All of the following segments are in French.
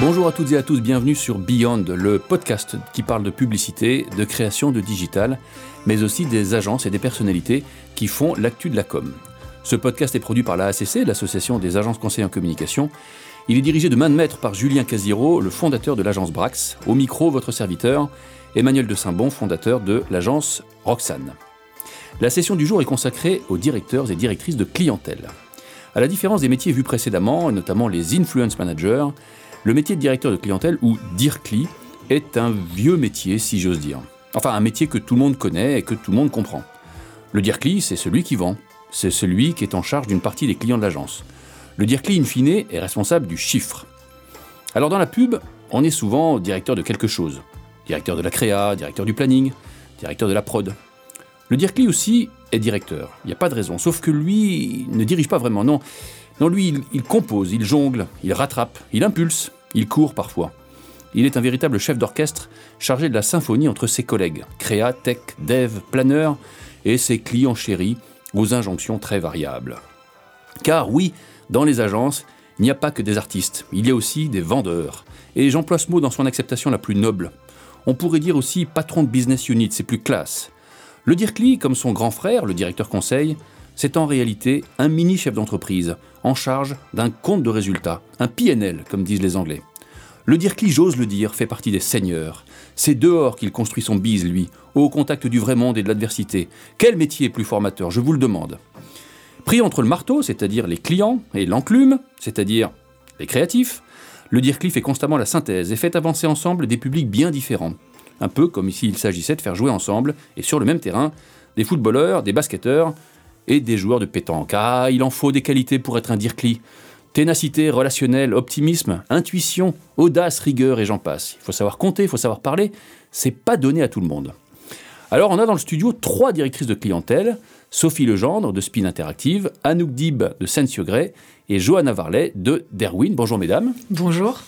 Bonjour à toutes et à tous, bienvenue sur Beyond, le podcast qui parle de publicité, de création de digital, mais aussi des agences et des personnalités qui font l'actu de la com. Ce podcast est produit par l'ACC, l'Association des agences conseillers en communication. Il est dirigé de main de maître par Julien Casiro, le fondateur de l'agence Brax. Au micro, votre serviteur, Emmanuel de Saint-Bon, fondateur de l'agence Roxane. La session du jour est consacrée aux directeurs et directrices de clientèle. À la différence des métiers vus précédemment, notamment les influence managers, le métier de directeur de clientèle, ou DIRCLI, est un vieux métier, si j'ose dire. Enfin, un métier que tout le monde connaît et que tout le monde comprend. Le DIRCLI, c'est celui qui vend. C'est celui qui est en charge d'une partie des clients de l'agence. Le DIRCLI, in fine, est responsable du chiffre. Alors dans la pub, on est souvent directeur de quelque chose. Directeur de la créa, directeur du planning, directeur de la prod. Le DIRCLI aussi est directeur. Il n'y a pas de raison. Sauf que lui ne dirige pas vraiment. Non, non lui, il, il compose, il jongle, il rattrape, il impulse, il court parfois. Il est un véritable chef d'orchestre chargé de la symphonie entre ses collègues, créa, tech, dev, planeur, et ses clients chéris aux injonctions très variables. Car oui, dans les agences, il n'y a pas que des artistes, il y a aussi des vendeurs. Et j'emploie ce mot dans son acceptation la plus noble. On pourrait dire aussi patron de business unit, c'est plus classe. Le DIRCLI, comme son grand frère, le directeur conseil, c'est en réalité un mini chef d'entreprise en charge d'un compte de résultats, un PNL, comme disent les Anglais. Le DIRCLI, j'ose le dire, fait partie des seigneurs. C'est dehors qu'il construit son bise, lui, au contact du vrai monde et de l'adversité. Quel métier est plus formateur, je vous le demande Pris entre le marteau, c'est-à-dire les clients, et l'enclume, c'est-à-dire les créatifs, le DIRCLI fait constamment la synthèse et fait avancer ensemble des publics bien différents. Un peu comme ici il s'agissait de faire jouer ensemble, et sur le même terrain, des footballeurs, des basketteurs et des joueurs de pétanque. Ah, il en faut des qualités pour être un DIRCLI. Ténacité, relationnel, optimisme, intuition, audace, rigueur et j'en passe. Il faut savoir compter, il faut savoir parler. C'est pas donné à tout le monde. Alors, on a dans le studio trois directrices de clientèle Sophie Legendre de Spin Interactive, Anouk Dib de Sensio Grey et Johanna Varlet de Derwin. Bonjour, mesdames. Bonjour.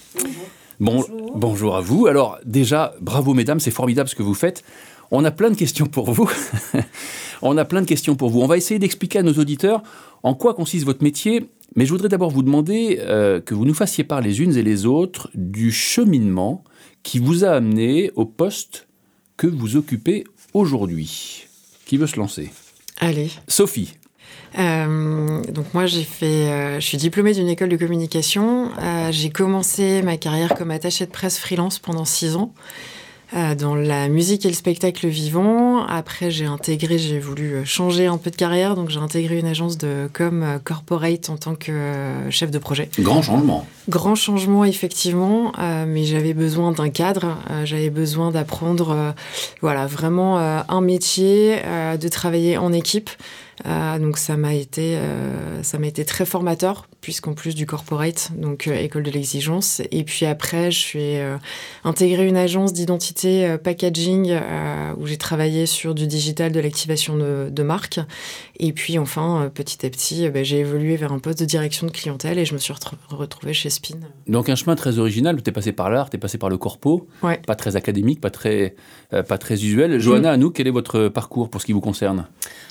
Bon, bonjour. à vous. Alors, déjà, bravo, mesdames, c'est formidable ce que vous faites. On a plein de questions pour vous. on a plein de questions pour vous. On va essayer d'expliquer à nos auditeurs en quoi consiste votre métier mais je voudrais d'abord vous demander euh, que vous nous fassiez part les unes et les autres du cheminement qui vous a amené au poste que vous occupez aujourd'hui. Qui veut se lancer? Allez. Sophie. Euh, donc moi j'ai fait, euh, je suis diplômée d'une école de communication. J'ai commencé ma carrière comme attachée de presse freelance pendant six ans. Euh, dans la musique et le spectacle vivant. Après, j'ai intégré, j'ai voulu euh, changer un peu de carrière, donc j'ai intégré une agence de com euh, corporate en tant que chef de projet. Grand changement. Grand changement, effectivement, mais j'avais besoin d'un cadre, j'avais besoin d'apprendre, voilà, vraiment un métier, de travailler en équipe. Euh, donc ça m'a été, euh, ça m'a été très formateur, puisqu'en plus du corporate, donc euh, école de l'exigence. Et puis après, je suis intégré une agence d'identité packaging où j'ai travaillé sur du digital, de l'activation de, de marque. Et puis enfin, petit à petit, ben, j'ai évolué vers un poste de direction de clientèle et je me suis retrouvée chez Spin. Donc un chemin très original. Tu es passé par l'art, tu es passé par le corpo, ouais. pas très académique, pas très, pas très usuel. Johanna, à nous, quel est votre parcours pour ce qui vous concerne?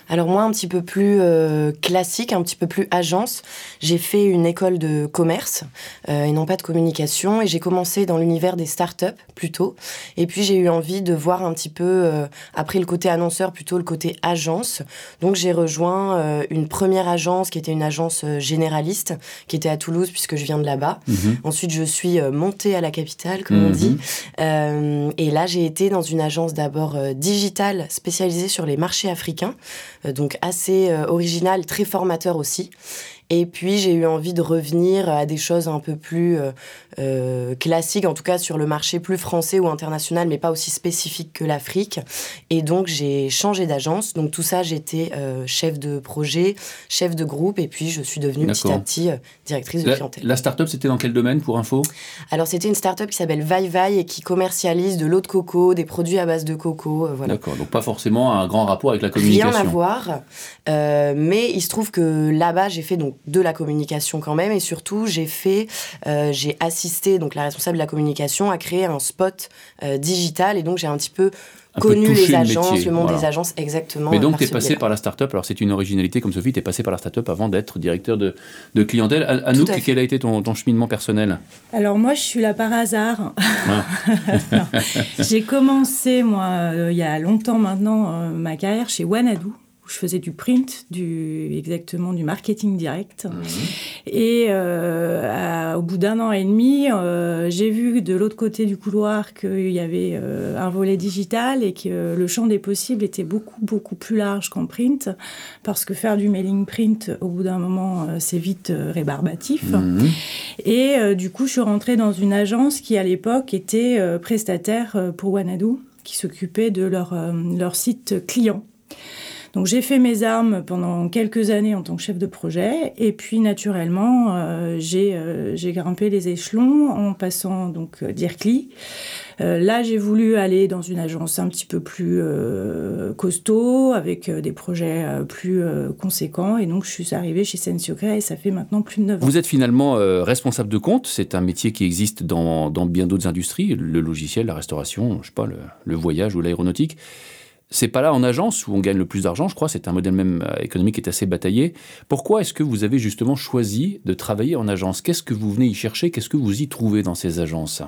Alors moi, un petit peu plus euh, classique, un petit peu plus agence. J'ai fait une école de commerce euh, et non pas de communication. Et j'ai commencé dans l'univers des startups plutôt. Et puis j'ai eu envie de voir un petit peu, euh, après le côté annonceur, plutôt le côté agence. Donc j'ai rejoint euh, une première agence qui était une agence euh, généraliste, qui était à Toulouse puisque je viens de là-bas. Mhm. Ensuite, je suis euh, montée à la capitale, comme on Mhm. dit. Euh, et là, j'ai été dans une agence d'abord digitale spécialisée sur les marchés africains, donc assez euh, original, très formateur aussi. Et puis j'ai eu envie de revenir à des choses un peu plus euh, euh, classiques, en tout cas sur le marché plus français ou international, mais pas aussi spécifique que l'Afrique. Et donc j'ai changé d'agence. Donc tout ça, j'étais euh, chef de projet, chef de groupe, et puis je suis devenue petit à petit euh, directrice de La, clientèle. la start-up, c'était dans quel domaine pour info? Alors c'était une start-up qui s'appelle Vai Vai et qui commercialise de l'eau de coco, des produits à base de coco, euh, voilà. D'accord, donc pas forcément un grand rapport avec la Rien communication. à voir. Euh, mais il se trouve que là-bas, j'ai fait donc de la communication quand même. Et surtout, j'ai fait, euh, j'ai assisté donc la responsable de la communication à créer un spot euh, digital. Et donc, j'ai un petit peu connu les agences, le, monde des agences, exactement. Mais donc, tu es passé par la start-up. Alors, c'est une originalité comme Sophie, tu es passé par la start-up avant d'être directeur de, de clientèle. Anouk, quel a été ton, ton, cheminement personnel? Alors, moi, je suis là par hasard. Ah. J'ai commencé, moi, euh, il y a longtemps maintenant, euh, ma carrière chez Wanadoo je faisais du print, du, exactement du marketing direct. Mhm. Et euh, au bout d'un an et demi, euh, j'ai vu de l'autre côté du couloir qu'il y avait euh, un volet digital et que le champ des possibles était beaucoup, beaucoup plus large qu'en print, parce que faire du mailing print, au bout d'un moment, c'est vite rébarbatif. Mhm. Et du coup, je suis rentrée dans une agence qui, à l'époque, était prestataire pour Wanadoo, qui s'occupait de leur, leur site client. Donc j'ai fait mes armes pendant quelques années en tant que chef de projet. Et puis naturellement euh, euh, j'ai grimpé les échelons en passant donc euh, d'IRCLI. là j'ai voulu aller dans une agence un petit peu plus costaud avec des projets plus conséquents. Et donc je suis arrivée chez Sensioca et ça fait maintenant plus de 9 ans. Vous êtes finalement responsable de compte, c'est un métier qui existe dans, dans bien d'autres industries, le logiciel, la restauration, je sais pas, le voyage ou l'aéronautique c'est pas là en agence où on gagne le plus d'argent, je crois. C'est un modèle même euh, économique qui est assez bataillé. Pourquoi est-ce que vous avez justement choisi de travailler en agence? Qu'est-ce que vous venez y chercher? Qu'est-ce que vous y trouvez dans ces agences?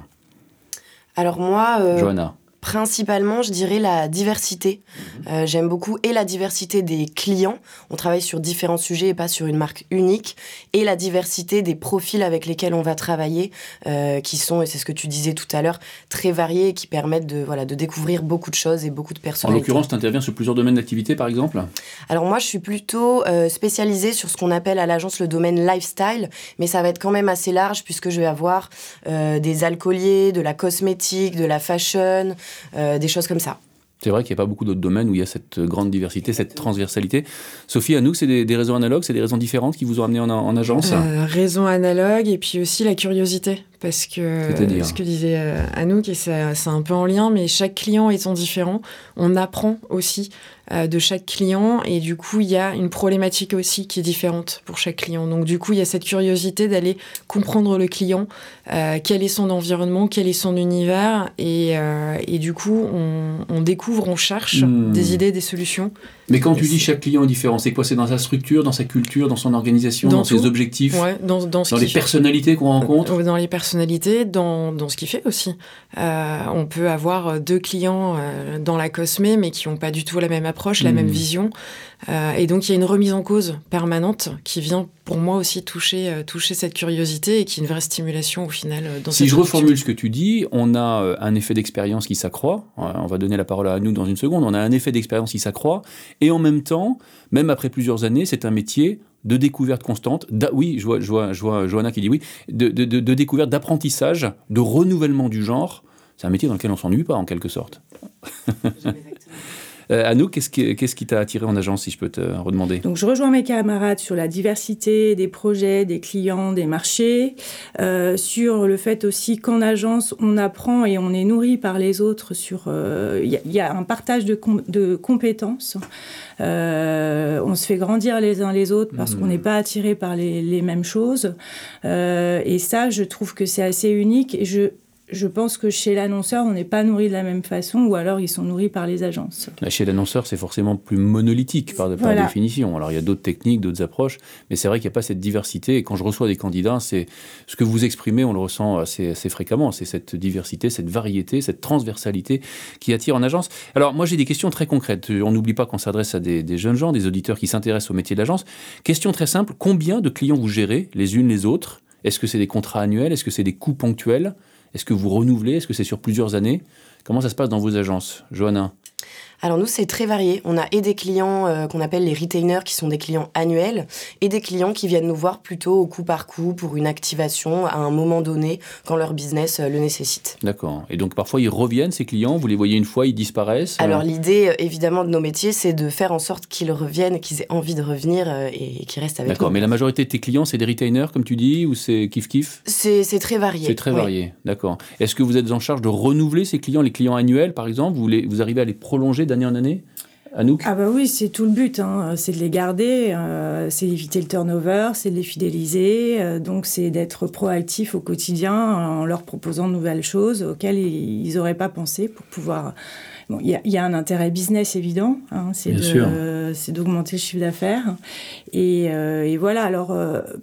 Alors moi, euh, Johanna. Principalement, je dirais la diversité. Mhm. Euh, j'aime beaucoup et la diversité des clients. On travaille sur différents sujets et pas sur une marque unique. Et la diversité des profils avec lesquels on va travailler, euh, qui sont, et c'est ce que tu disais tout à l'heure, très variés et qui permettent de, voilà, de découvrir beaucoup de choses et beaucoup de personnes. En l'occurrence, tu interviens sur plusieurs domaines d'activité, par exemple Alors moi, je suis plutôt euh, spécialisée sur ce qu'on appelle à l'agence le domaine lifestyle, mais ça va être quand même assez large puisque je vais avoir des alcooliers, de la cosmétique, de la fashion, des choses comme ça. C'est vrai qu'il n'y a pas beaucoup d'autres domaines où il y a cette grande diversité, cette transversalité. Sophie, à nous, c'est des, raisons analogues, c'est des raisons différentes qui vous ont amené en, agence euh, Raisons analogues et puis aussi la curiosité. Parce que ce que disait euh, Anouk, et c'est un peu en lien, mais chaque client étant différent, on apprend aussi euh, de chaque client et du coup il y a une problématique aussi qui est différente pour chaque client. Donc du coup il y a cette curiosité d'aller comprendre le client, euh, quel est son environnement, quel est son univers et, euh, et du coup on, découvre, on cherche hmm. des idées, des solutions. Mais quand tu dis chaque client est différent, c'est quoi? C'est dans sa structure, dans sa culture, dans son organisation, dans, ses objectifs, dans, dans, les personnalités qu'on rencontre? Dans les personnalités, dans, dans ce qu'il fait aussi. on peut avoir deux clients dans la cosmé mais qui n'ont pas du tout la même approche la même hmm. vision. Euh, et donc il y a une remise en cause permanente qui vient pour moi aussi toucher, euh, toucher cette curiosité et qui est une vraie stimulation au final euh, dans Si je reformule ce que tu dis, on a un effet d'expérience qui s'accroît. On va donner la parole à nous dans une seconde. On a un effet d'expérience qui s'accroît. Et en même temps, même après plusieurs années, c'est un métier de découverte constante, oui, je vois, je vois, je vois Johanna qui dit oui, de, de, de découverte, d'apprentissage, de renouvellement du genre. C'est un métier dans lequel on s'ennuie pas, en quelque sorte. Euh, Anouk, qu'est-ce qui t'a attiré en agence, si je peux te redemander? Donc, je rejoins mes camarades sur la diversité des projets, des clients, des marchés, euh, sur le fait aussi qu'en agence, on apprend et on est nourri par les autres. Sur, il euh, y, a un partage de, de compétences. on se fait grandir les uns les autres parce qu'on mmh. n'est pas attiré par les, les mêmes choses. et ça, je trouve que c'est assez unique. Et je, je pense que chez l'annonceur, on n'est pas nourri de la même façon, ou alors ils sont nourris par les agences. Chez l'annonceur, c'est forcément plus monolithique par, définition. Alors il y a d'autres techniques, d'autres approches, mais c'est vrai qu'il n'y a pas cette diversité. Et quand je reçois des candidats, c'est ce que vous exprimez, on le ressent assez, fréquemment. C'est cette diversité, cette variété, cette transversalité qui attire en agence. Alors moi, j'ai des questions très concrètes. On n'oublie pas qu'on s'adresse à des, des, jeunes gens, des auditeurs qui s'intéressent au métier de l'agence. Question très simple combien de clients vous gérez les unes les autres? Est-ce que c'est des contrats annuels? Est-ce que c'est des coûts ponctuels? Est-ce que vous renouvelez? Est-ce que c'est sur plusieurs années? Comment ça se passe dans vos agences Johanna? Alors nous, c'est très varié. On a et des clients euh, qu'on appelle les retainers, qui sont des clients annuels, et des clients qui viennent nous voir plutôt au coup par coup pour une activation à un moment donné quand leur business euh, le nécessite. D'accord. Et donc parfois ils reviennent, ces clients, vous les voyez une fois, ils disparaissent euh Alors l'idée, évidemment, de nos métiers, c'est de faire en sorte qu'ils reviennent, qu'ils aient envie de revenir et qu'ils restent avec nous. D'accord, mais la majorité de tes clients, c'est des retainers, comme tu dis, ou c'est kiff-kiff C'est très varié. C'est très varié, d'accord. Est-ce que vous êtes en charge de renouveler ces clients, les clients annuels par exemple? Vous, les, vous arrivez à les prolonger d'année en année Anouk? Ah bah oui, c'est tout le but, hein. c'est de les garder, euh, c'est d'éviter le turnover, c'est de les fidéliser, euh, donc c'est d'être proactif au quotidien en leur proposant de nouvelles choses auxquelles ils n'auraient pas pensé pour pouvoir Bon, il y, a un intérêt business évident, hein, c'est d'augmenter le chiffre d'affaires. Et, et, voilà, alors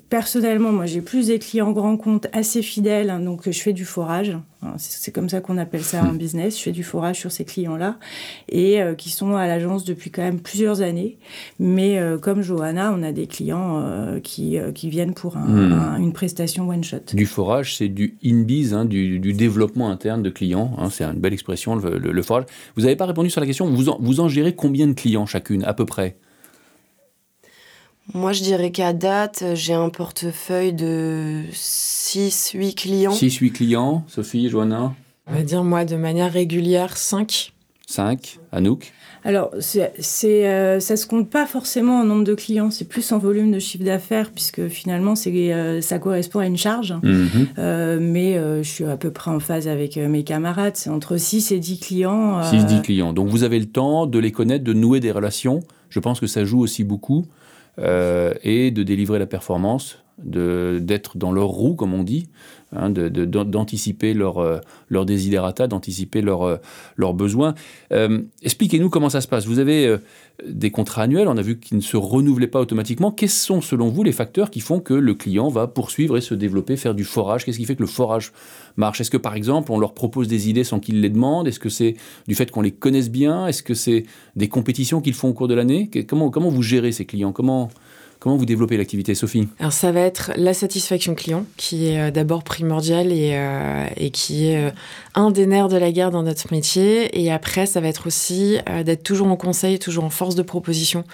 personnellement, moi j'ai plus des clients grands comptes assez fidèles, hein, donc je fais du forage. C'est comme ça qu'on appelle ça en hmm. business. Je fais du forage sur ces clients-là et euh, qui sont à l'agence depuis quand même plusieurs années. Mais euh, comme Johanna, on a des clients euh, qui, qui, viennent pour hmm. une prestation one shot. Du forage, c'est du in-biz, hein, du, développement interne de clients. Hein, c'est une belle expression, le, forage. Vous n'avez pas répondu sur la question. Vous en, vous en gérez combien de clients chacune, à peu près? Moi, je dirais qu'à date, j'ai un portefeuille de 6-8 clients. 6-8 clients, Sophie, Johanna On va dire, moi, de manière régulière, 5. 5, Anouk alors, c'est, euh, ça ne se compte pas forcément en nombre de clients, c'est plus en volume de chiffre d'affaires, puisque finalement, euh, ça correspond à une charge. Mhm. Euh, mais je suis à peu près en phase avec mes camarades, c'est entre 6 et 10 clients. 6-10 clients. Donc, vous avez le temps de les connaître, de nouer des relations. Je pense que ça joue aussi beaucoup. Euh, et de délivrer la performance, d'être dans leur roue, comme on dit, hein, d'anticiper leur, leur desiderata, d'anticiper leurs euh, leurs besoins. Euh, expliquez-nous comment ça se passe. Vous avez des contrats annuels, on a vu qu'ils ne se renouvelaient pas automatiquement. Quels sont, selon vous, les facteurs qui font que le client va poursuivre et se développer, faire du forage? Qu'est-ce qui fait que le forage marche? Est-ce que, par exemple, on leur propose des idées sans qu'ils les demandent? Est-ce que c'est du fait qu'on les connaisse bien? Est-ce que c'est des compétitions qu'ils font au cours de l'année? Comment, comment vous gérez ces clients? Comment, Comment vous développez l'activité, Sophie Alors ça va être la satisfaction client, qui est euh, d'abord primordiale et, euh, qui est euh, un des nerfs de la guerre dans notre métier. Et après, ça va être aussi d'être toujours en conseil, toujours en force de proposition.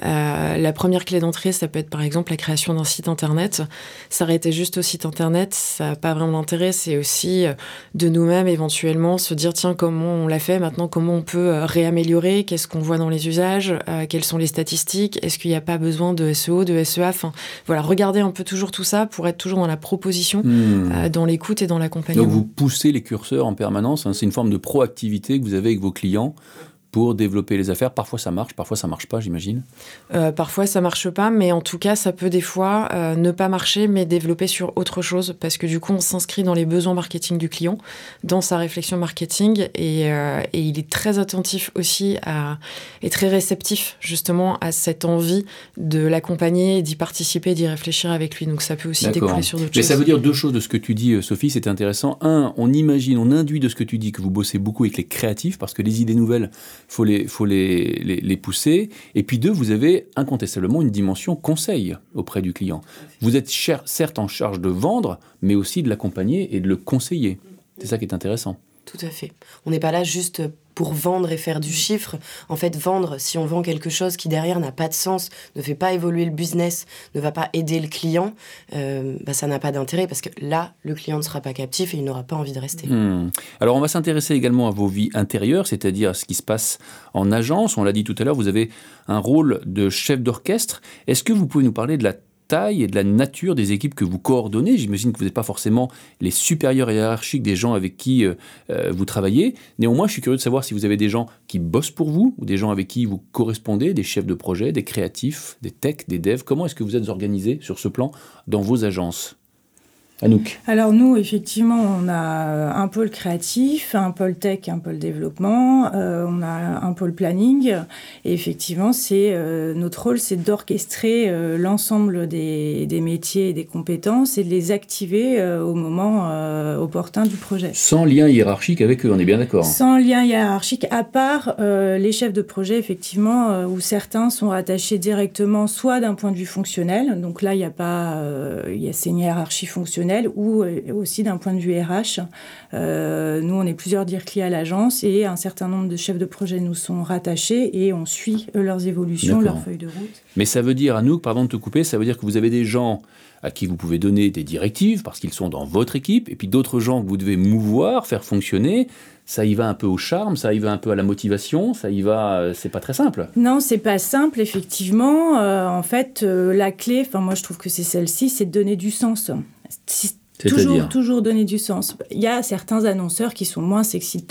la première clé d'entrée, ça peut être par exemple la création d'un site internet. S'arrêter juste au site internet, ça n'a pas vraiment d'intérêt. C'est aussi de nous-mêmes éventuellement se dire tiens comment on l'a fait maintenant, comment on peut réaméliorer, qu'est-ce qu'on voit dans les usages, quelles sont les statistiques, est-ce qu'il n'y a pas besoin de SEO de SEA. Enfin, voilà, regardez un peu toujours tout ça pour être toujours dans la proposition, hmm. euh, dans l'écoute et dans l'accompagnement. Donc vous poussez les curseurs en permanence. Hein. c'est une forme de proactivité que vous avez avec vos clients pour développer les affaires. Parfois ça marche, parfois ça marche pas, j'imagine. Euh, parfois ça marche pas, mais en tout cas ça peut des fois euh, ne pas marcher, mais développer sur autre chose, parce que du coup on s'inscrit dans les besoins marketing du client, dans sa réflexion marketing, et, euh, et, il est très attentif aussi à, et très réceptif justement à cette envie de l'accompagner, d'y participer, d'y réfléchir avec lui. Donc ça peut aussi découler sur d'autres choses. Mais ça veut dire deux choses de ce que tu dis, Sophie, c'est intéressant. Un, on imagine, on induit de ce que tu dis que vous bossez beaucoup avec les créatifs, parce que les idées nouvelles faut les, faut les, les, pousser. Et puis deux, vous avez incontestablement une dimension conseil auprès du client. Vous êtes certes en charge de vendre, mais aussi de l'accompagner et de le conseiller. C'est ça qui est intéressant. Tout à fait. On n'est pas là juste pour vendre et faire du chiffre. En fait, vendre, si on vend quelque chose qui derrière n'a pas de sens, ne fait pas évoluer le business, ne va pas aider le client, euh, bah, ça n'a pas d'intérêt parce que là, le client ne sera pas captif et il n'aura pas envie de rester. Hmm. Alors, on va s'intéresser également à vos vies intérieures, c'est-à-dire à ce qui se passe en agence. On l'a dit tout à l'heure, vous avez un rôle de chef d'orchestre. Est-ce que vous pouvez nous parler de la et de la nature des équipes que vous coordonnez. J'imagine que vous n'êtes pas forcément les supérieurs hiérarchiques des gens avec qui euh, euh, vous travaillez. Néanmoins, je suis curieux de savoir si vous avez des gens qui bossent pour vous ou des gens avec qui vous correspondez, des chefs de projet, des créatifs, des techs, des devs. Comment est-ce que vous êtes organisé sur ce plan dans vos agences? Anouk. Alors nous, effectivement, on a un pôle créatif, un pôle tech, un pôle développement, euh, on a un pôle planning. Et effectivement, c'est euh, notre rôle, c'est d'orchestrer euh, l'ensemble des, des, métiers et des compétences et de les activer au moment opportun du projet. Sans lien hiérarchique avec eux, on est bien d'accord. Sans lien hiérarchique, à part les chefs de projet, effectivement, où certains sont rattachés directement, soit d'un point de vue fonctionnel. Donc là, il n'y a pas, il y a une hiérarchie fonctionnelle ou euh, aussi d'un point de vue RH. Euh, nous, on est plusieurs DIRCLI à l'agence et un certain nombre de chefs de projet nous sont rattachés et on suit euh, leurs évolutions, leurs feuilles de route. Mais ça veut dire, à nous, pardon de te couper, ça veut dire que vous avez des gens à qui vous pouvez donner des directives parce qu'ils sont dans votre équipe, et puis d'autres gens que vous devez mouvoir, faire fonctionner. Ça y va un peu au charme, ça y va un peu à la motivation, ça y va. c'est pas très simple. Non, c'est pas simple, effectivement. en fait, la clé, enfin moi je trouve que c'est celle-ci, c'est de donner du sens チッ。Toujours, toujours donner du sens. Il y a certains annonceurs qui sont moins sexy,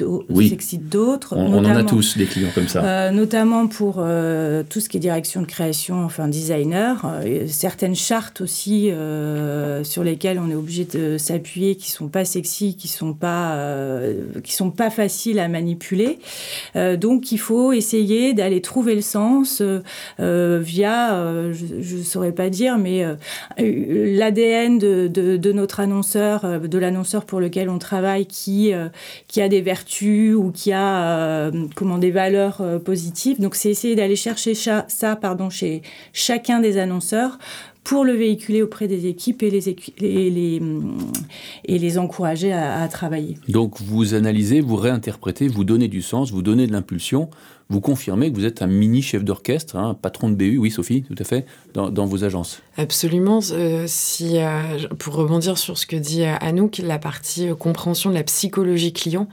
d'autres. On, on, en a tous des clients comme ça. Euh, notamment pour euh, tout ce qui est direction de création, enfin designer. Euh, certaines chartes aussi sur lesquelles on est obligé de s'appuyer, qui sont pas sexy, qui sont pas, qui sont pas faciles à manipuler. donc il faut essayer d'aller trouver le sens via, je ne saurais pas dire, mais l'ADN de, de, de notre annonceur euh, de l'annonceur pour lequel on travaille qui, euh, qui a des vertus ou qui a euh, comment, des valeurs positives. Donc c'est essayer d'aller chercher ça, pardon, chez chacun des annonceurs pour le véhiculer auprès des équipes et les, et les, et les encourager à, travailler. Donc vous analysez, vous réinterprétez, vous donnez du sens, vous donnez de l'impulsion vous confirmez que vous êtes un mini chef d'orchestre, un hein, patron de BU, oui Sophie, tout à fait, dans, vos agences. Absolument. Euh, si, euh, pour rebondir sur ce que dit euh, Anouk, la partie compréhension de la psychologie client,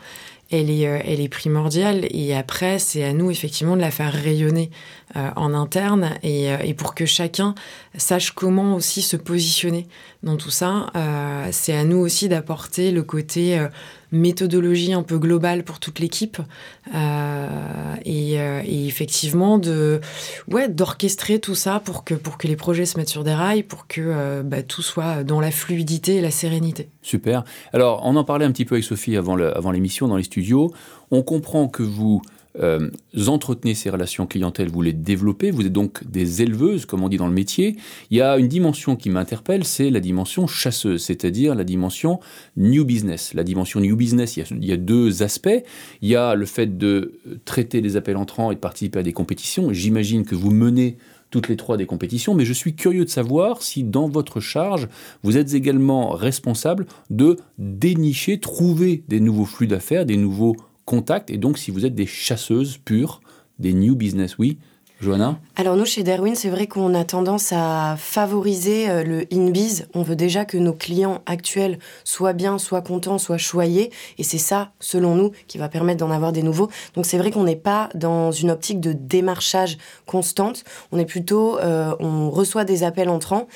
elle est, elle est primordiale. Et après, c'est à nous, effectivement, de la faire rayonner en interne et, et, pour que chacun sache comment aussi se positionner dans tout ça. c'est à nous aussi d'apporter le côté méthodologie un peu globale pour toute l'équipe euh, et, euh, effectivement de ouais d'orchestrer tout ça pour que pour que les projets se mettent sur des rails pour que euh, bah, tout soit dans la fluidité et la sérénité. Super. Alors on en parlait un petit peu avec Sophie avant avant l'émission dans les studios. On comprend que vous euh, entretenez ces relations clientèle, vous les développez, vous êtes donc des éleveuses, comme on dit dans le métier. Il y a une dimension qui m'interpelle, c'est la dimension chasseuse, c'est-à-dire la dimension new business. La dimension new business, il y, a, deux aspects. Il y a le fait de traiter les appels entrants et de participer à des compétitions. J'imagine que vous menez toutes les trois des compétitions, mais je suis curieux de savoir si dans votre charge, vous êtes également responsable de dénicher, trouver des nouveaux flux d'affaires, des nouveaux contact. Et donc, si vous êtes des chasseuses pures, des new business, oui, Johanna Alors nous, chez Darwin, c'est vrai qu'on a tendance à favoriser euh, le in-biz. On veut déjà que nos clients actuels soient bien, soient contents, soient choyés. Et c'est ça, selon nous, qui va permettre d'en avoir des nouveaux. Donc c'est vrai qu'on n'est pas dans une optique de démarchage constante. On est plutôt, euh, on reçoit des appels entrants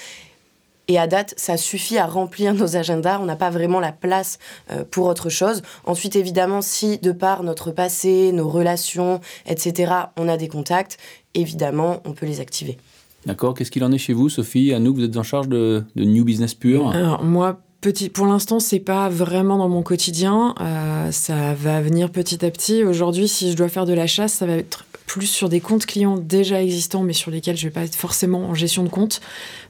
et à date, ça suffit à remplir nos agendas. On n'a pas vraiment la place euh, pour autre chose. Ensuite, évidemment, si de par notre passé, nos relations, etc., on a des contacts, évidemment, on peut les activer. D'accord. Qu'est-ce qu'il en est chez vous, Sophie? À nous, vous êtes en charge de, New Business Pure? Alors, moi, Petit, pour l'instant, c'est pas vraiment dans mon quotidien. Euh, ça va venir petit à petit. Aujourd'hui, si je dois faire de la chasse, ça va être plus sur des comptes clients déjà existants, mais sur lesquels je vais pas être forcément en gestion de compte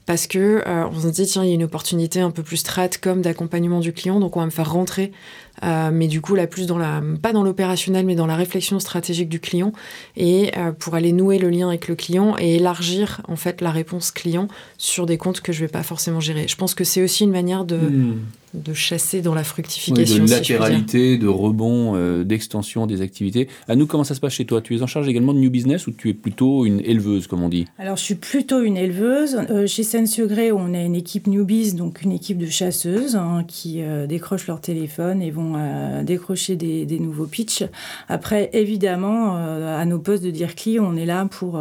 parce que euh, on se dit tiens il y a une opportunité un peu plus strat comme d'accompagnement du client donc on va me faire rentrer euh, mais du coup là plus dans la pas dans l'opérationnel mais dans la réflexion stratégique du client et euh, pour aller nouer le lien avec le client et élargir en fait la réponse client sur des comptes que je vais pas forcément gérer je pense que c'est aussi une manière de hmm de chasser dans la fructification. de latéralité, de rebond, euh, d'extension des activités. À nous, comment ça se passe chez toi? Tu es en charge également de New Business ou tu es plutôt une éleveuse, comme on dit? Alors, je suis plutôt une éleveuse. Euh, chez Sensegré, on a une équipe Newbies, donc une équipe de chasseuses hein, qui euh, décrochent leur téléphone et vont décrocher des, nouveaux pitchs. Après, évidemment, à nos postes de dire qui, on est là pour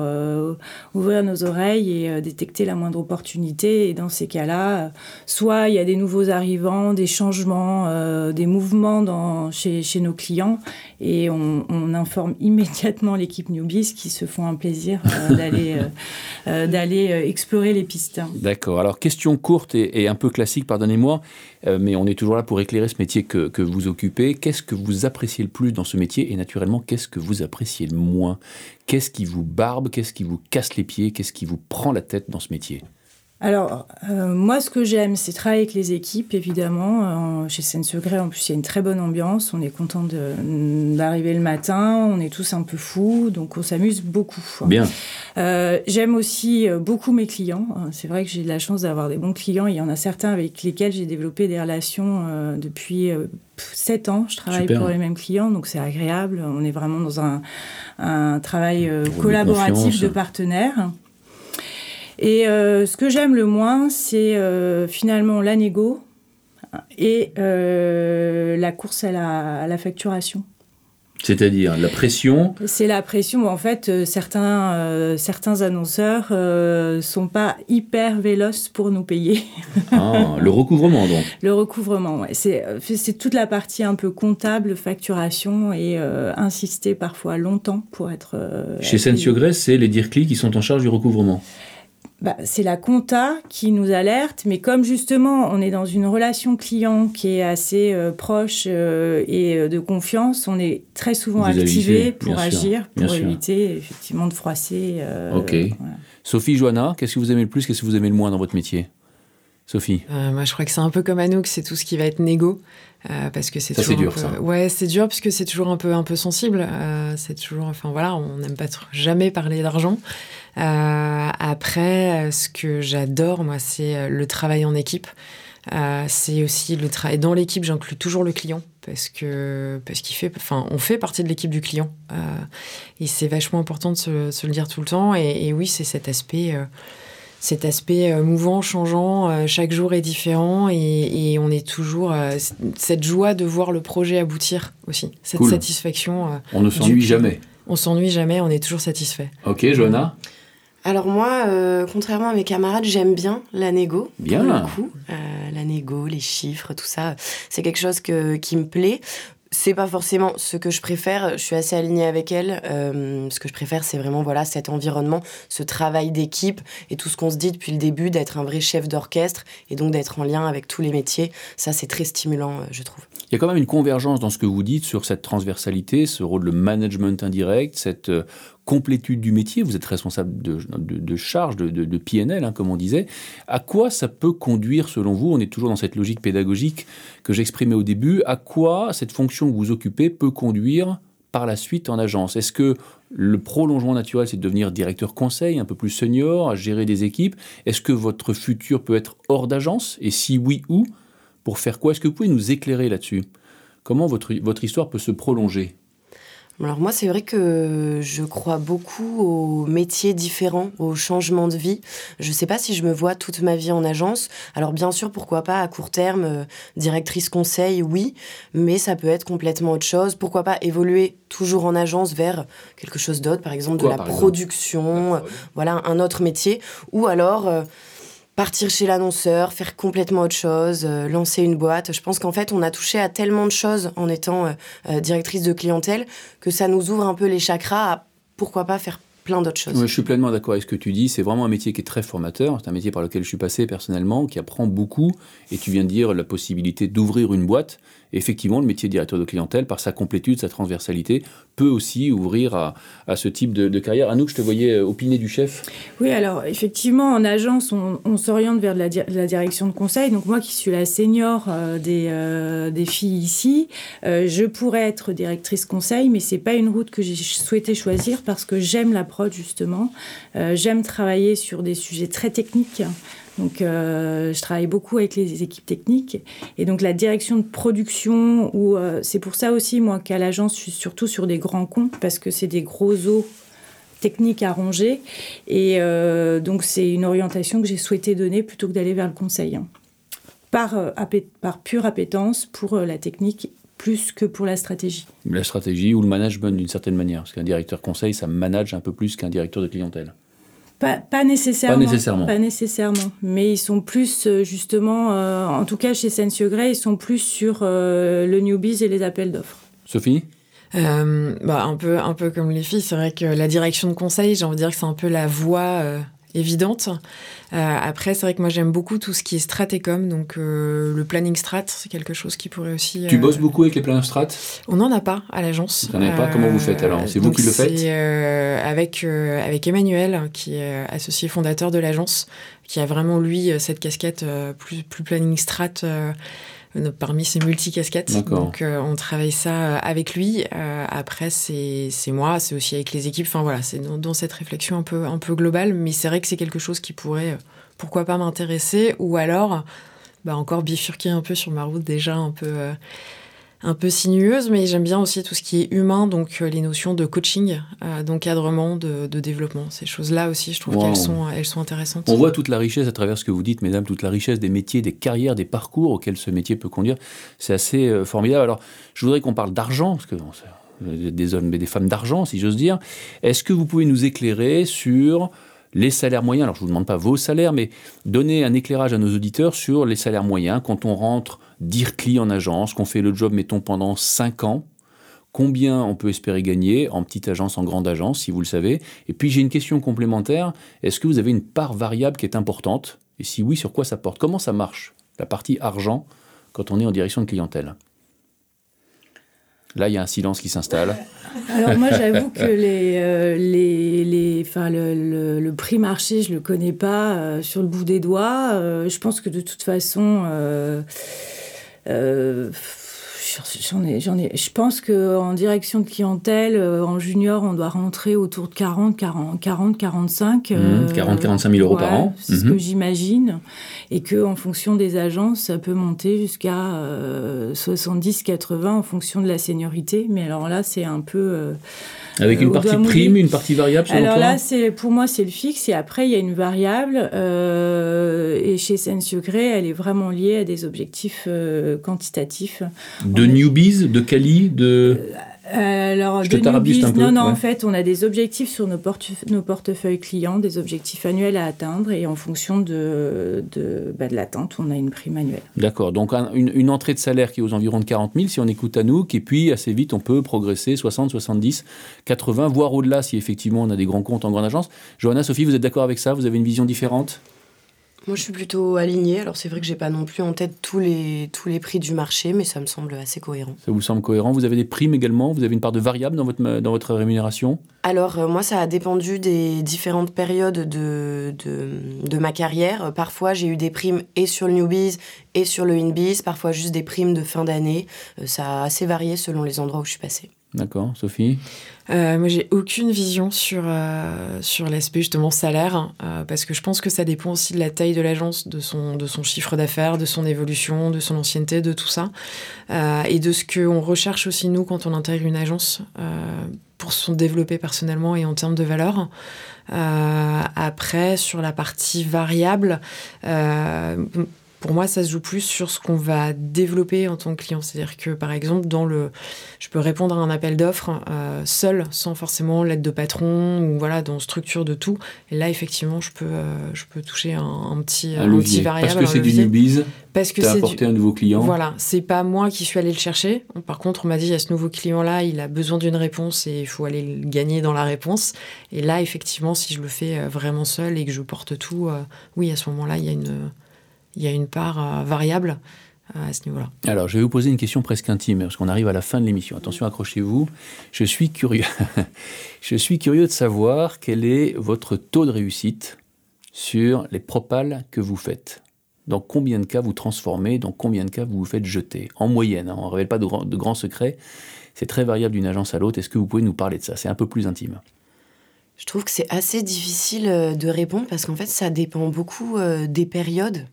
ouvrir nos oreilles et détecter la moindre opportunité. Et dans ces cas-là, soit il y a des nouveaux arrivants, des changements, euh, des mouvements chez, nos clients et on, informe immédiatement l'équipe Newbies qui se font un plaisir euh, d'aller euh, d'aller explorer les pistes. D'accord. Alors, question courte et, un peu classique, pardonnez-moi, mais on est toujours là pour éclairer ce métier que, que vous occupez. Qu'est-ce que vous appréciez le plus dans ce métier et naturellement, qu'est-ce que vous appréciez le moins? Qu'est-ce qui vous barbe? Qu'est-ce qui vous casse les pieds? Qu'est-ce qui vous prend la tête dans ce métier? Alors, euh, moi, ce que j'aime, c'est travailler avec les équipes, évidemment. Euh, chez Sensegré, en plus, il y a une très bonne ambiance. On est content d'arriver le matin. On est tous un peu fous, donc on s'amuse beaucoup. Bien. Euh, j'aime aussi beaucoup mes clients. C'est vrai que j'ai de la chance d'avoir des bons clients. Il y en a certains avec lesquels j'ai développé des relations depuis sept ans. Je travaille pour les mêmes clients, donc c'est agréable. On est vraiment dans un, un travail collaboratif de partenaires. Et euh, ce que j'aime le moins, c'est euh, finalement la négo et euh, la course à la, facturation. C'est-à-dire la pression C'est la pression. En fait, euh, certains, euh, certains annonceurs ne sont pas hyper véloces pour nous payer. Ah, le recouvrement, donc Le recouvrement, ouais. C'est toute la partie un peu comptable, facturation et insister parfois longtemps pour être. Chez Sensio c'est les DIRCLI qui sont en charge du recouvrement bah, c'est la compta qui nous alerte, mais comme justement on est dans une relation client qui est assez euh, proche euh, et euh, de confiance, on est très souvent activé pour agir, pour éviter effectivement de froisser. ok. Sophie, Johanna, qu'est-ce que vous aimez le plus, qu'est-ce que vous aimez le moins dans votre métier? Sophie Moi, je crois que c'est un peu comme Anouk, c'est tout ce qui va être négo. parce que c'est toujours dur, ça. ouais c'est dur parce que c'est toujours un peu un peu sensible c'est toujours enfin voilà on n'aime pas jamais parler d'argent euh, après, ce que j'adore, moi, c'est euh, le travail en équipe. Euh, c'est aussi le travail dans l'équipe. J'inclus toujours le client parce que parce qu'il fait, enfin, on fait partie de l'équipe du client. et c'est vachement important de se, le dire tout le temps. Et, oui, c'est cet aspect cet aspect mouvant, changeant, chaque jour est différent et, on est toujours cette joie de voir le projet aboutir aussi, cette satisfaction. on ne s'ennuie jamais. On s'ennuie jamais, on est toujours satisfait. Ok, Johanna? Alors moi, euh, contrairement à mes camarades, j'aime bien la négo. Bien. Pour le coup. Euh, la négo, les chiffres, tout ça, c'est quelque chose que, qui me plaît. C'est pas forcément ce que je préfère. Je suis assez alignée avec elle. Euh, ce que je préfère, c'est vraiment voilà cet environnement, ce travail d'équipe et tout ce qu'on se dit depuis le début, d'être un vrai chef d'orchestre et donc d'être en lien avec tous les métiers. Ça, c'est très stimulant, je trouve. Il y a quand même une convergence dans ce que vous dites sur cette transversalité, ce rôle de management indirect, cette complétude du métier, vous êtes responsable de, de, charge, de, de, PNL, hein, comme on disait. À quoi ça peut conduire, selon vous? On est toujours dans cette logique pédagogique que j'exprimais au début. À quoi cette fonction que vous occupez peut conduire par la suite en agence? Est-ce que le prolongement naturel, c'est de devenir directeur conseil, un peu plus senior, à gérer des équipes? Est-ce que votre futur peut être hors d'agence? Et si oui, où? Pour faire quoi? Est-ce que vous pouvez nous éclairer là-dessus? Comment votre histoire peut se prolonger? Alors moi, c'est vrai que je crois beaucoup aux métiers différents, aux changements de vie. Je ne sais pas si je me vois toute ma vie en agence. Alors bien sûr, pourquoi pas à court terme, euh, directrice conseil, oui, mais ça peut être complètement autre chose. Pourquoi pas évoluer toujours en agence vers quelque chose d'autre, par exemple de la production, euh, voilà, un autre métier, ou alors... Euh, partir chez l'annonceur, faire complètement autre chose, euh, lancer une boîte. Je pense qu'en fait, on a touché à tellement de choses en étant euh, euh, directrice de clientèle que ça nous ouvre un peu les chakras à pourquoi pas faire plein d'autres choses. je suis pleinement d'accord avec ce que tu dis. C'est vraiment un métier qui est très formateur. C'est un métier par lequel je suis passé personnellement, qui apprend beaucoup. Et tu viens de dire la possibilité d'ouvrir une boîte effectivement, le métier de directeur de clientèle, par sa complétude, sa transversalité, peut aussi ouvrir à, ce type de, carrière. Anouk, je te voyais euh, opiner du chef? Oui, alors effectivement, en agence, on, s'oriente vers la, direction de conseil. Donc moi qui suis la senior euh, des, euh, des, filles ici, je pourrais être directrice conseil, mais c'est pas une route que j'ai souhaité choisir parce que j'aime l'approche justement. j'aime travailler sur des sujets très techniques. Donc, euh, je travaille beaucoup avec les équipes techniques. Et donc, la direction de production, ou euh, c'est pour ça aussi, moi, qu'à l'agence, je suis surtout sur des grands comptes, parce que c'est des gros os techniques à ronger. Et euh, donc, c'est une orientation que j'ai souhaité donner plutôt que d'aller vers le conseil. Hein. Par, par pure appétence pour la technique plus que pour la stratégie. La stratégie ou le management d'une certaine manière, parce qu'un directeur conseil, ça manage un peu plus qu'un directeur de clientèle. Pas, nécessairement, pas, nécessairement. Mais ils sont plus, euh, justement, euh, en tout cas chez Sensio Grey, ils sont plus sur euh, le newbies et les appels d'offres. Sophie? Bah, un, peu, un peu comme les filles, c'est vrai que la direction de conseil, j'ai envie de dire que c'est un peu la voie évidente. Euh, après, c'est vrai que moi j'aime beaucoup tout ce qui est stratécom, donc euh, le planning strat, c'est quelque chose qui pourrait aussi. Tu bosses beaucoup avec les plannings strat? On n'en a pas à l'agence. Vous n'en avez pas? Comment vous faites alors? C'est vous qui le faites? avec, avec Emmanuel, qui est associé fondateur de l'agence, qui a vraiment lui cette casquette plus, plus planning strat parmi ses multicasquettes. Donc euh, on travaille ça euh, avec lui. Euh, après c'est moi, c'est aussi avec les équipes. Enfin voilà, c'est dans, cette réflexion un peu un peu globale. Mais c'est vrai que c'est quelque chose qui pourrait pourquoi pas m'intéresser ou alors bah, encore bifurquer un peu sur ma route déjà un peu un peu sinueuse, mais j'aime bien aussi tout ce qui est humain, donc euh, les notions de coaching, euh, d'encadrement, de, développement. Ces choses-là aussi, je trouve qu'elles sont, elles sont intéressantes. On voit toute la richesse à travers ce que vous dites, mesdames, toute la richesse des métiers, des carrières, des parcours auxquels ce métier peut conduire. C'est assez euh, formidable. Alors, je voudrais qu'on parle d'argent, parce que des hommes et des femmes d'argent, si j'ose dire. Est-ce que vous pouvez nous éclairer sur les salaires moyens. Alors, je ne vous demande pas vos salaires, mais donner un éclairage à nos auditeurs sur les salaires moyens. Quand on rentre dire client en agence, qu'on fait le job, mettons, pendant 5 ans. Combien on peut espérer gagner en petite agence, en grande agence, si vous le savez. Et puis j'ai une question complémentaire. Est-ce que vous avez une part variable qui est importante? Et si oui, sur quoi ça porte? Comment ça marche, la partie argent, quand on est en direction de clientèle? Là, il y a un silence qui s'installe. Alors moi, j'avoue que les, euh, les, les le, le, prix marché, je ne le connais pas euh, sur le bout des doigts. Euh, je pense que de toute façon, J'en ai, j'en ai. Je pense qu'en direction de clientèle, euh, en junior, on doit rentrer autour de 40, 40, 40 45. 40, 45 000 euros par an. C'est ce que mhm. j'imagine. Et qu'en fonction des agences, ça peut monter jusqu'à 70, euh, 80 en fonction de la seniorité. Mais alors là, c'est un peu. Euh, avec une partie prime, une partie variable Alors là, c'est pour moi, c'est le fixe. Et après, il y a une variable. Euh, et chez Sensio-Grey, elle est vraiment liée à des objectifs euh, quantitatifs. De newbies, de Cali, de... Euh, alors, Je te un peu, non, non, en fait, on a des objectifs sur nos, nos, portefeuilles clients, des objectifs annuels à atteindre, et en fonction de, de, bah, de l'attente, on a une prime annuelle. D'accord, donc une, une, entrée de salaire qui est aux environs de 40 000, si on écoute à nous, et puis assez vite, on peut progresser 60, 70, 80, voire au-delà, si effectivement on a des grands comptes en grande agence. Johanna, Sophie, vous êtes d'accord avec ça? Vous avez une vision différente? Moi, je suis plutôt alignée. Alors, c'est vrai que j'ai pas non plus en tête tous les, tous les prix du marché, mais ça me semble assez cohérent. Ça vous semble cohérent Vous avez des primes également? Vous avez une part de variable dans votre, dans votre rémunération? Alors, euh, moi, ça a dépendu des différentes périodes de, de, de ma carrière. Parfois, j'ai eu des primes et sur le Newbies et sur le InBiz. Parfois, juste des primes de fin d'année. Euh, ça a assez varié selon les endroits où je suis passée. D'accord, Sophie? Euh, Moi, j'ai aucune vision sur, euh, sur l'aspect justement salaire, euh, parce que je pense que ça dépend aussi de la taille de l'agence, de son, de son chiffre d'affaires, de son évolution, de son ancienneté, de tout ça, et de ce qu'on recherche aussi, nous, quand on intègre une agence, pour se développer personnellement et en termes de valeur. après, sur la partie variable, pour moi, ça se joue plus sur ce qu'on va développer en tant que client. C'est-à-dire que, par exemple, dans le, je peux répondre à un appel d'offres euh, seul, sans forcément l'aide de patron ou voilà, dans structure de tout. Et là, effectivement, je peux, euh, je peux toucher un, petit, un, petit variable. Parce que c'est du newbies. Parce que c'est apporté un nouveau client. Voilà, c'est pas moi qui suis allé le chercher. Par contre, on m'a dit, il y a ce nouveau client-là, il a besoin d'une réponse et il faut aller le gagner dans la réponse. Et là, effectivement, si je le fais euh, vraiment seul et que je porte tout, oui, à ce moment-là, il y a une il y a une part euh, variable euh, à ce niveau-là. Alors, je vais vous poser une question presque intime, parce qu'on arrive à la fin de l'émission. Attention, accrochez-vous. Je suis curieux. je suis curieux de savoir quel est votre taux de réussite sur les propales que vous faites. Dans combien de cas vous transformez, dans combien de cas vous vous faites jeter? En moyenne, hein, on ne révèle pas de, de grands secrets. C'est très variable d'une agence à l'autre. Est-ce que vous pouvez nous parler de ça? C'est un peu plus intime. Je trouve que c'est assez difficile euh, de répondre parce qu'en fait, ça dépend beaucoup des périodes.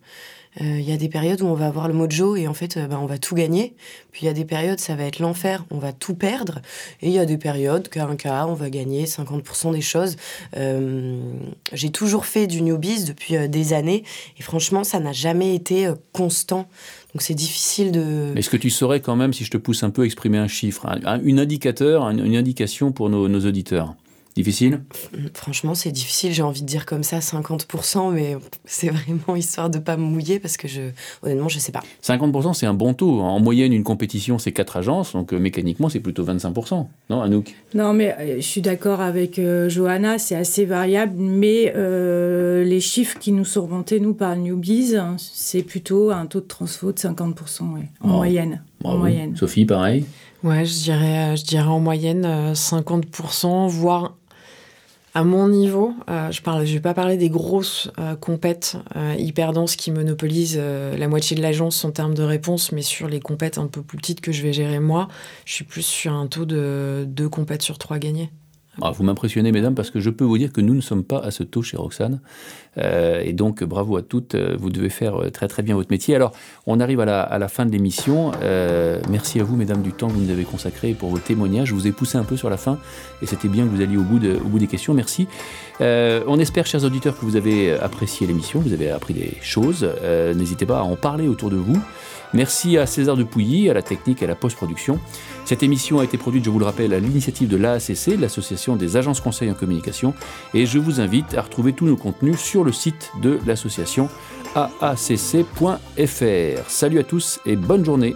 Euh, il y a des périodes où on va avoir le mojo et en fait, euh, bah, on va tout gagner. Puis il y a des périodes, ça va être l'enfer, on va tout perdre. Et il y a des périodes, cas un cas, on va gagner 50% des choses. Euh, j'ai toujours fait du newbies depuis des années et franchement, ça n'a jamais été constant. Donc c'est difficile de. Est-ce que tu saurais quand même, si je te pousse un peu, exprimer un chiffre, un, indicateur, une indication pour nos auditeurs? Difficile Franchement, c'est difficile. J'ai envie de dire comme ça 50%, mais c'est vraiment histoire de pas me mouiller parce que je, honnêtement, je sais pas. 50%, c'est un bon taux. En moyenne, une compétition, c'est 4 agences, donc euh, mécaniquement, c'est plutôt 25%. Non, Anouk? Non, mais euh, je suis d'accord avec euh, Johanna, c'est assez variable, mais les chiffres qui nous sont remontés, nous, par Newbies, c'est plutôt un taux de transfo de 50%, en moyenne. En moyenne. Sophie, pareil? Ouais, je dirais, je dirais en moyenne 50%, voire à mon niveau, euh, je ne vais pas parler des grosses euh, compètes euh, hyper denses qui monopolisent la moitié de l'agence en termes de réponse, mais sur les compètes un peu plus petites que je vais gérer moi, je suis plus sur un taux de deux compètes sur trois gagnées. Ah, vous m'impressionnez, mesdames, parce que je peux vous dire que nous ne sommes pas à ce taux chez Roxane. Euh, et donc, bravo à toutes. Euh, vous devez faire euh, très très bien votre métier. Alors, on arrive à la, fin de l'émission. merci à vous, mesdames, du temps que vous nous avez consacré pour vos témoignages. Je vous ai poussé un peu sur la fin et c'était bien que vous alliez au bout, au bout des questions. Merci. on espère, chers auditeurs, que vous avez apprécié l'émission, vous avez appris des choses. N'hésitez pas à en parler autour de vous. Merci à César de Pouilly, à la technique et à la post-production. Cette émission a été produite, je vous le rappelle, à l'initiative de l'AACC, l'Association des agences conseils en communication, et je vous invite à retrouver tous nos contenus sur le site de l'association aacc.fr. Salut à tous et bonne journée.